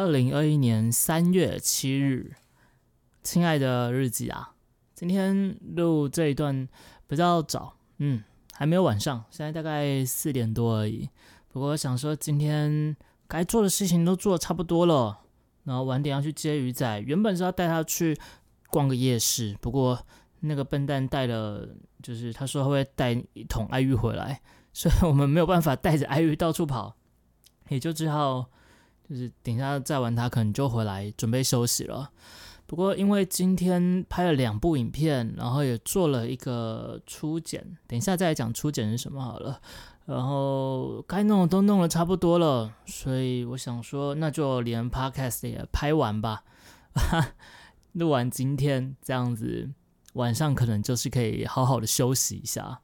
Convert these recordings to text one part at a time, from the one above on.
二零二一年三月七日，亲爱的日记啊，今天录这一段比较早，嗯，还没有晚上，现在大概四点多而已。不过想说，今天该做的事情都做的差不多了，然后晚点要去接鱼仔，原本是要带他去逛个夜市，不过那个笨蛋带了，就是他说会带一桶爱玉回来，所以我们没有办法带着爱玉到处跑，也就只好。就是等一下再玩，他可能就回来准备休息了。不过因为今天拍了两部影片，然后也做了一个初剪，等一下再来讲初剪是什么好了。然后该弄的都弄了差不多了，所以我想说，那就连 podcast 也拍完吧。录完今天这样子，晚上可能就是可以好好的休息一下。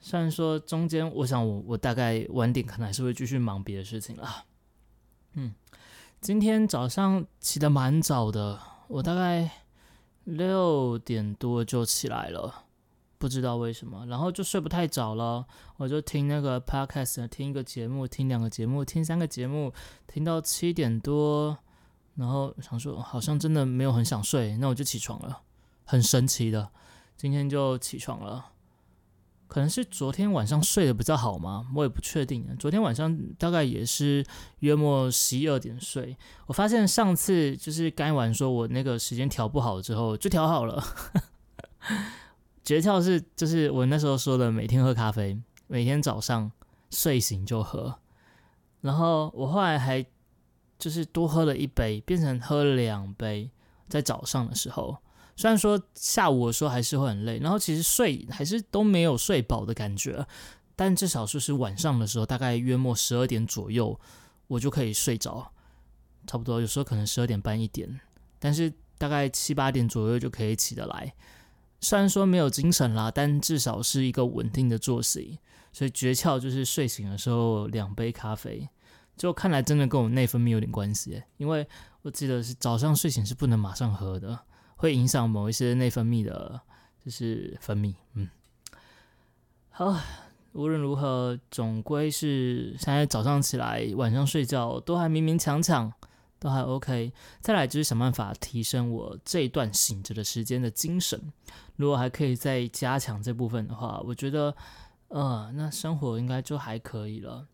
虽然说中间，我想我我大概晚点可能还是会继续忙别的事情了。嗯。今天早上起得蛮早的，我大概六点多就起来了，不知道为什么，然后就睡不太早了。我就听那个 podcast，听一个节目，听两个节目，听三个节目，听到七点多，然后想说好像真的没有很想睡，那我就起床了，很神奇的，今天就起床了。可能是昨天晚上睡得比较好吗？我也不确定。昨天晚上大概也是约莫十一二点睡。我发现上次就是干完说我那个时间调不好之后就调好了。诀窍是就是我那时候说的每天喝咖啡，每天早上睡醒就喝。然后我后来还就是多喝了一杯，变成喝两杯，在早上的时候。虽然说下午的时候还是会很累，然后其实睡还是都没有睡饱的感觉，但至少就是晚上的时候，大概约莫十二点左右，我就可以睡着，差不多有时候可能十二点半一点，但是大概七八点左右就可以起得来。虽然说没有精神啦，但至少是一个稳定的作息。所以诀窍就是睡醒的时候两杯咖啡，就看来真的跟我内分泌有点关系，因为我记得是早上睡醒是不能马上喝的。会影响某一些内分泌的，就是分泌。嗯，好，无论如何，总归是现在早上起来，晚上睡觉都还勉勉强强，都还 OK。再来就是想办法提升我这一段醒着的时间的精神。如果还可以再加强这部分的话，我觉得，呃，那生活应该就还可以了。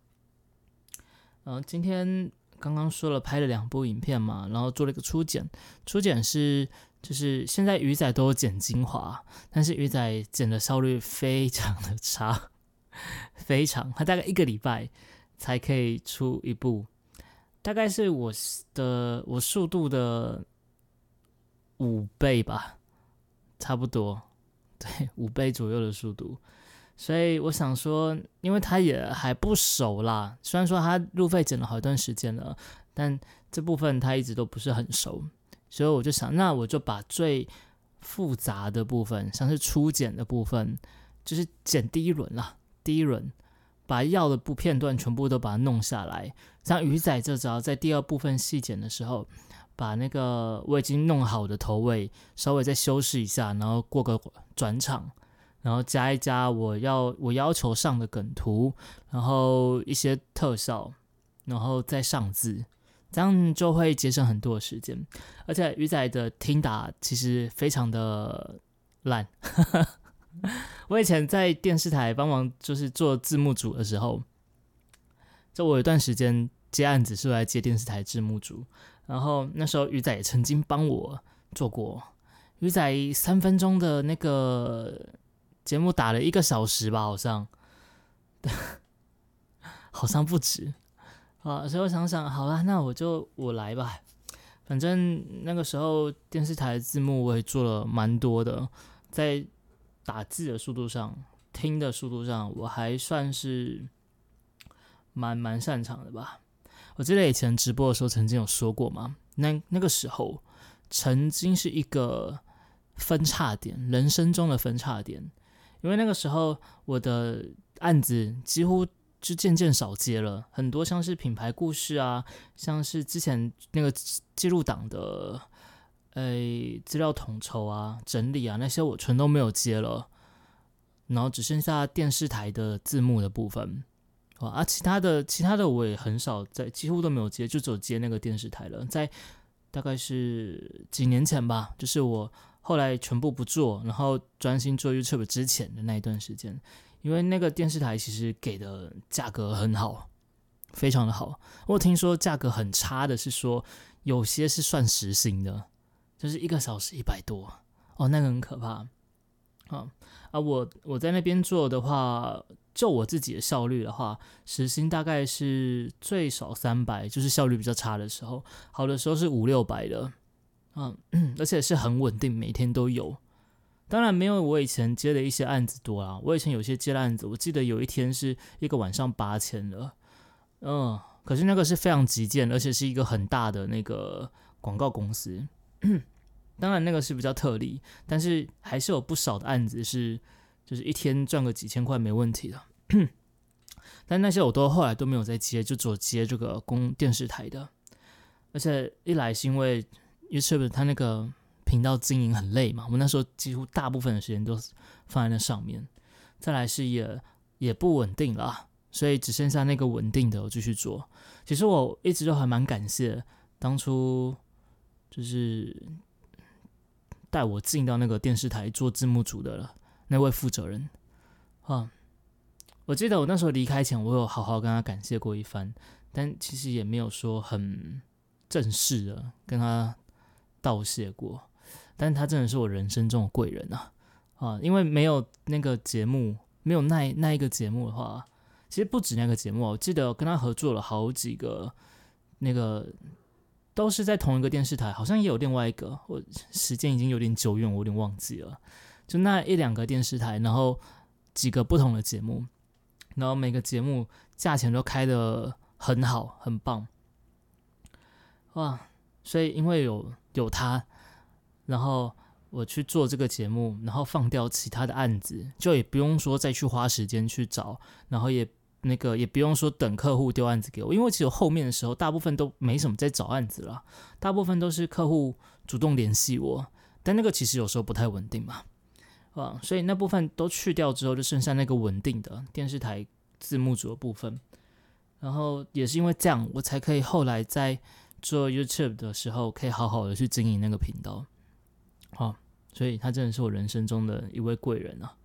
嗯，今天刚刚说了拍了两部影片嘛，然后做了一个初剪，初剪是。就是现在鱼仔都有剪精华，但是鱼仔剪的效率非常的差，非常，他大概一个礼拜才可以出一部，大概是我的我速度的五倍吧，差不多，对，五倍左右的速度，所以我想说，因为他也还不熟啦，虽然说他路费剪了好一段时间了，但这部分他一直都不是很熟。所以我就想，那我就把最复杂的部分，像是初剪的部分，就是剪第一轮啦，第一轮把要的部片段全部都把它弄下来。像鱼仔这招，在第二部分细剪的时候，把那个我已经弄好的头尾稍微再修饰一下，然后过个转场，然后加一加我要我要求上的梗图，然后一些特效，然后再上字。这样就会节省很多的时间，而且鱼仔的听打其实非常的烂。我以前在电视台帮忙就是做字幕组的时候，就我有一段时间接案子是来接电视台字幕组，然后那时候鱼仔也曾经帮我做过。鱼仔三分钟的那个节目打了一个小时吧，好像，好像不止。啊，所以我想想，好了，那我就我来吧。反正那个时候电视台字幕我也做了蛮多的，在打字的速度上、听的速度上，我还算是蛮蛮擅长的吧。我记得以前直播的时候曾经有说过嘛，那那个时候曾经是一个分叉点，人生中的分叉点，因为那个时候我的案子几乎。就渐渐少接了很多，像是品牌故事啊，像是之前那个记录档的，诶资料统筹啊、整理啊那些，我全都没有接了。然后只剩下电视台的字幕的部分，哇啊，其他的其他的我也很少在，几乎都没有接，就只有接那个电视台了。在大概是几年前吧，就是我后来全部不做，然后专心做 YouTube 之前的那一段时间，因为那个电视台其实给的价格很好，非常的好。我听说价格很差的是说有些是算时薪的，就是一个小时一百多哦，那个很可怕。啊啊，我我在那边做的话，就我自己的效率的话，时薪大概是最少三百，就是效率比较差的时候，好的时候是五六百的，嗯，而且是很稳定，每天都有。当然没有我以前接的一些案子多啊，我以前有些接的案子，我记得有一天是一个晚上八千的，嗯，可是那个是非常急件，而且是一个很大的那个广告公司。当然，那个是比较特例，但是还是有不少的案子是，就是一天赚个几千块没问题的。但那些我都后来都没有再接，就只接这个公电视台的。而且一来是因为 YouTube 它那个频道经营很累嘛，我们那时候几乎大部分的时间都放在那上面。再来是也也不稳定了，所以只剩下那个稳定的我继续做。其实我一直都还蛮感谢当初就是。带我进到那个电视台做字幕组的了那位负责人，啊，我记得我那时候离开前，我有好好跟他感谢过一番，但其实也没有说很正式的跟他道谢过。但他真的是我人生中的贵人啊！啊，因为没有那个节目，没有那那一个节目的话，其实不止那个节目，我记得跟他合作了好几个那个。都是在同一个电视台，好像也有另外一个，我时间已经有点久远，我有点忘记了。就那一两个电视台，然后几个不同的节目，然后每个节目价钱都开的很好，很棒。哇！所以因为有有他，然后我去做这个节目，然后放掉其他的案子，就也不用说再去花时间去找，然后也。那个也不用说等客户丢案子给我，因为其实后面的时候大部分都没什么在找案子了，大部分都是客户主动联系我，但那个其实有时候不太稳定嘛，啊，所以那部分都去掉之后，就剩下那个稳定的电视台字幕组的部分，然后也是因为这样，我才可以后来在做 YouTube 的时候，可以好好的去经营那个频道，好，所以他真的是我人生中的一位贵人啊，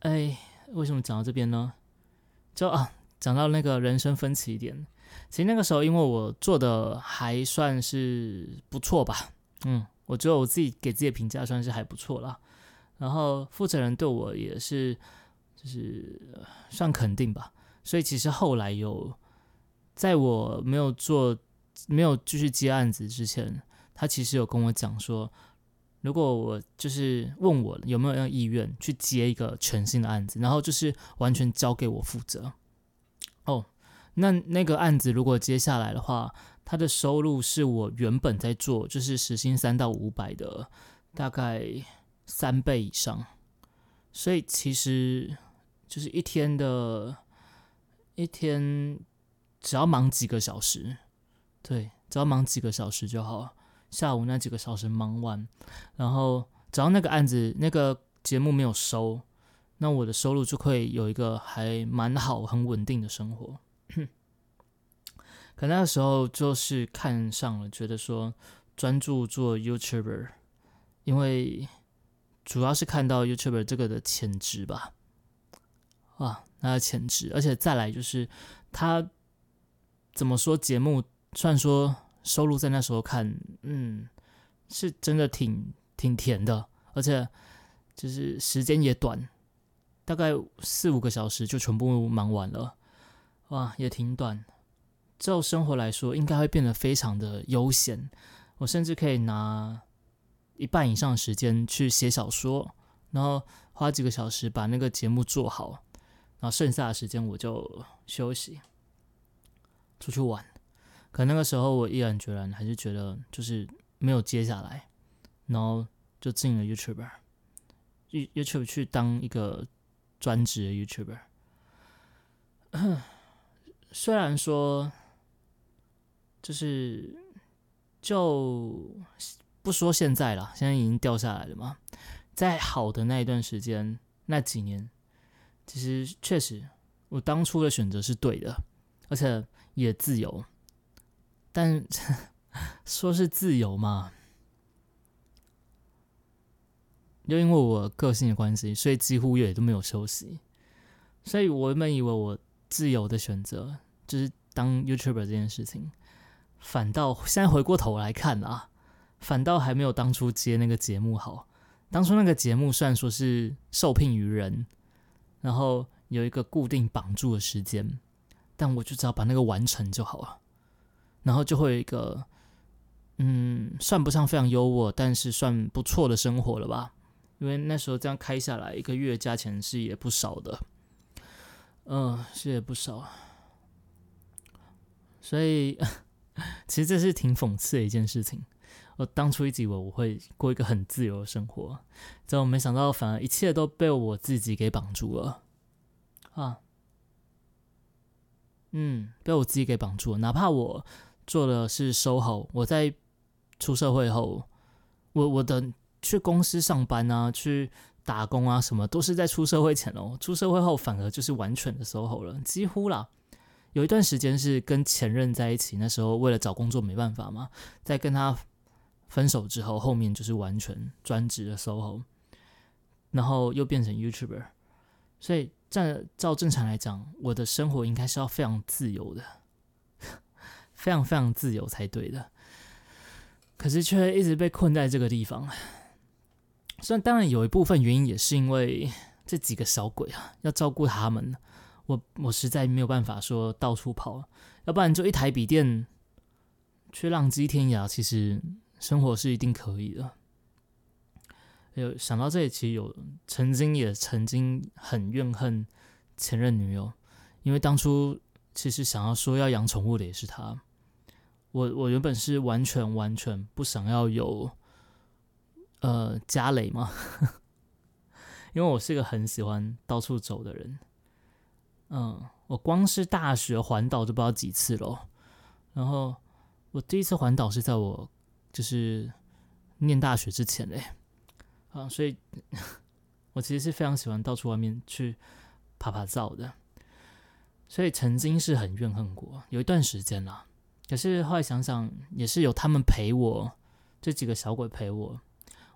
哎，为什么讲到这边呢？就啊，讲到那个人生分歧点，其实那个时候因为我做的还算是不错吧，嗯，我觉得我自己给自己的评价算是还不错啦。然后负责人对我也是，就是算肯定吧。所以其实后来有，在我没有做、没有继续接案子之前，他其实有跟我讲说，如果我就是问我有没有要意愿去接一个全新的案子，然后就是完全交给我负责。哦，那那个案子如果接下来的话，他的收入是我原本在做，就是时薪三到五百的大概三倍以上，所以其实就是一天的，一天只要忙几个小时，对，只要忙几个小时就好，下午那几个小时忙完，然后只要那个案子那个节目没有收。那我的收入就会有一个还蛮好、很稳定的生活。可那个时候就是看上了，觉得说专注做 YouTuber，因为主要是看到 YouTuber 这个的潜质吧。啊，那潜质，而且再来就是他怎么说节目，虽然说收入在那时候看，嗯，是真的挺挺甜的，而且就是时间也短。大概四五个小时就全部忙完了，哇，也挺短。就生活来说，应该会变得非常的悠闲。我甚至可以拿一半以上时间去写小说，然后花几个小时把那个节目做好，然后剩下的时间我就休息，出去玩。可那个时候我毅然决然，还是觉得就是没有接下来，然后就进了 YouTube，YouTube 去当一个。专职的 YouTuber，虽然说就是就不说现在了，现在已经掉下来了嘛。在好的那一段时间，那几年，其实确实我当初的选择是对的，而且也自由。但 说是自由嘛，就因为我个性的关系，所以几乎也都没有休息。所以我原本以为我自由的选择就是当 YouTuber 这件事情，反倒现在回过头来看啊，反倒还没有当初接那个节目好。当初那个节目虽然说是受聘于人，然后有一个固定绑住的时间，但我就只要把那个完成就好了，然后就会有一个，嗯，算不上非常优渥，但是算不错的生活了吧？因为那时候这样开下来，一个月价钱是也不少的，嗯，是也不少，所以 其实这是挺讽刺的一件事情。我当初一直以为我会过一个很自由的生活，结果没想到反而一切都被我自己给绑住了啊！嗯，被我自己给绑住了。哪怕我做的是 SOHO，，我在出社会后，我我的去公司上班啊，去打工啊，什么都是在出社会前哦。出社会后反而就是完全的 SOHO 了，几乎啦。有一段时间是跟前任在一起，那时候为了找工作没办法嘛，在跟他。分手之后，后面就是完全专职的 SOHO，然后又变成 YouTuber，所以照照正常来讲，我的生活应该是要非常自由的，非常非常自由才对的。可是却一直被困在这个地方。虽然当然有一部分原因也是因为这几个小鬼啊，要照顾他们，我我实在没有办法说到处跑，要不然就一台笔电去浪迹天涯，其实。生活是一定可以的。有想到这里，其实有曾经也曾经很怨恨前任女友，因为当初其实想要说要养宠物的也是他。我我原本是完全完全不想要有呃家累嘛，因为我是一个很喜欢到处走的人。嗯，我光是大学环岛就不知道几次了。然后我第一次环岛是在我。就是念大学之前嘞，啊，所以我其实是非常喜欢到处外面去爬爬照的，所以曾经是很怨恨过，有一段时间啦。可是后来想想，也是有他们陪我，这几个小鬼陪我，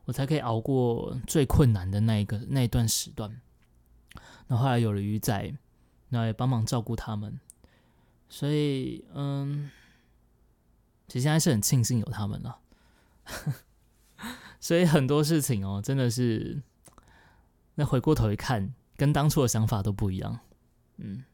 我才可以熬过最困难的那一个那一段时段。那后来有了鱼仔，那也帮忙照顾他们，所以嗯，其实现在是很庆幸有他们了。所以很多事情哦，真的是，那回过头一看，跟当初的想法都不一样，嗯。